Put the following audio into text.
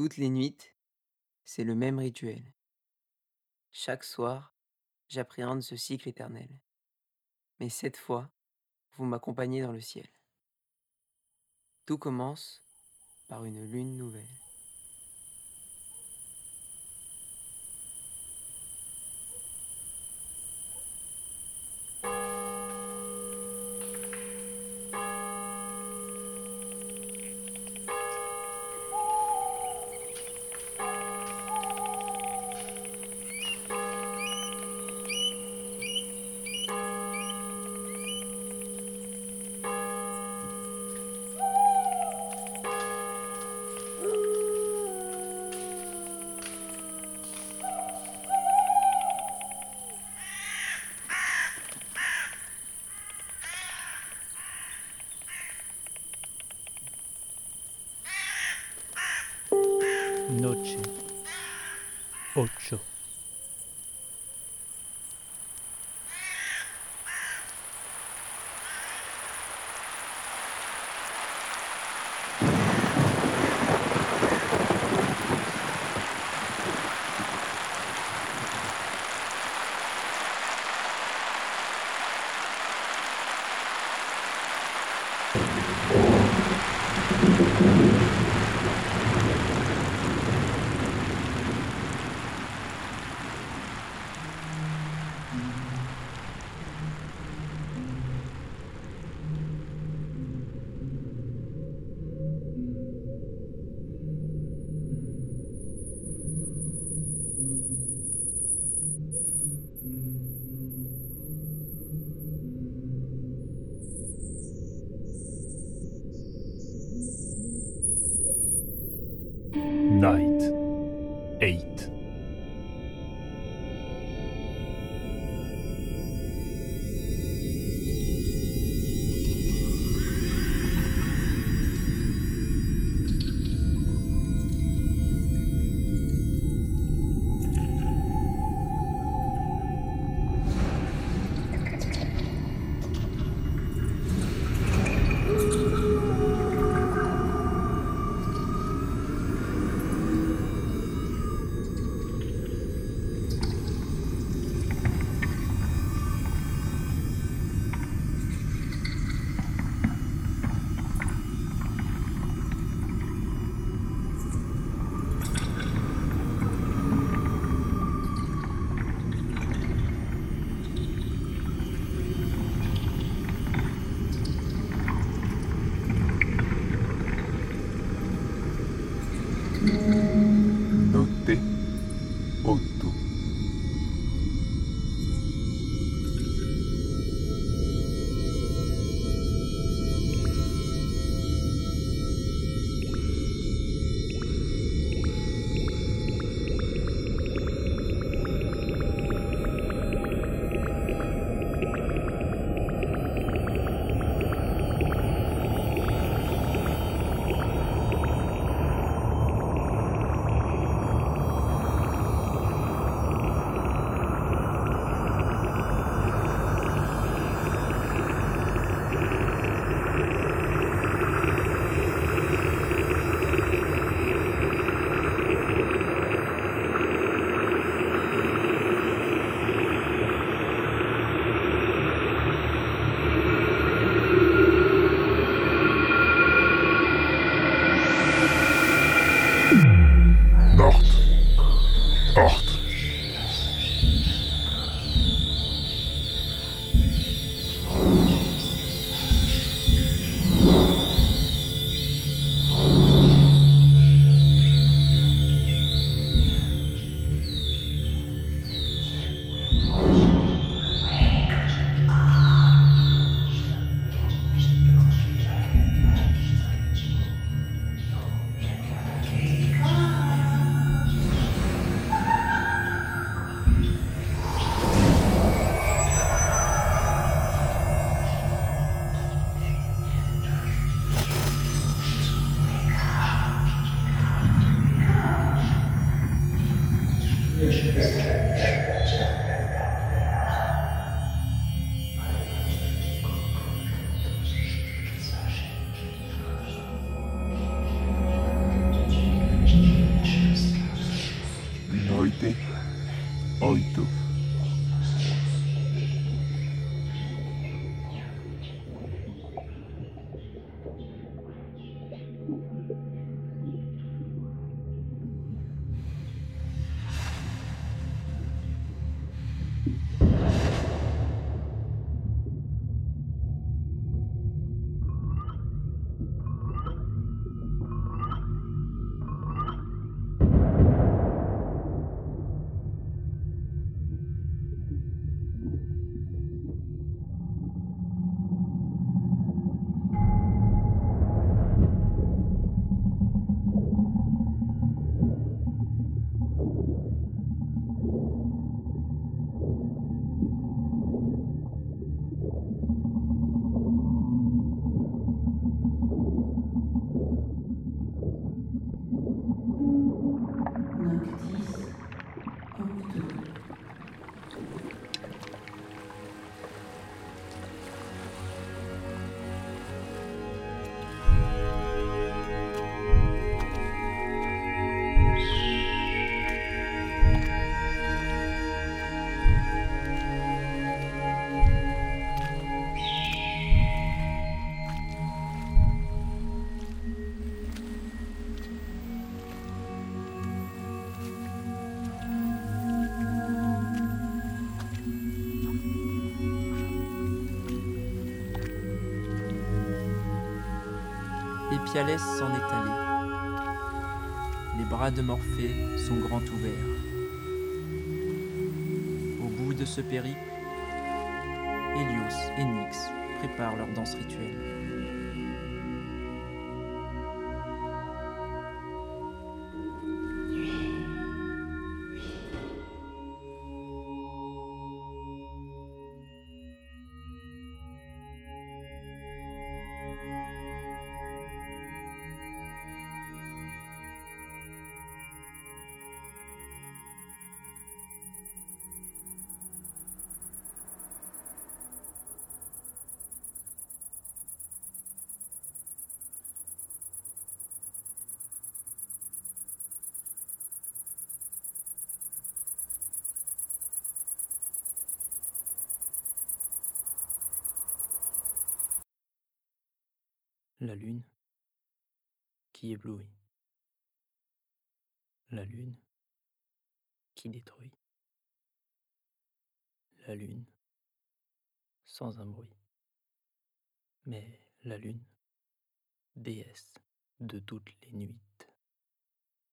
Toutes les nuits, c'est le même rituel. Chaque soir, j'appréhende ce cycle éternel. Mais cette fois, vous m'accompagnez dans le ciel. Tout commence par une lune nouvelle. Noche. 8 Night. 8 Mm-hmm. Oito. 问题。S'en est allé. Les bras de Morphée sont grands ouverts. Au bout de ce périple, Hélios et Nyx préparent leur danse rituelle. La lune qui éblouit. La lune qui détruit. La lune sans un bruit. Mais la lune, déesse de toutes les nuits.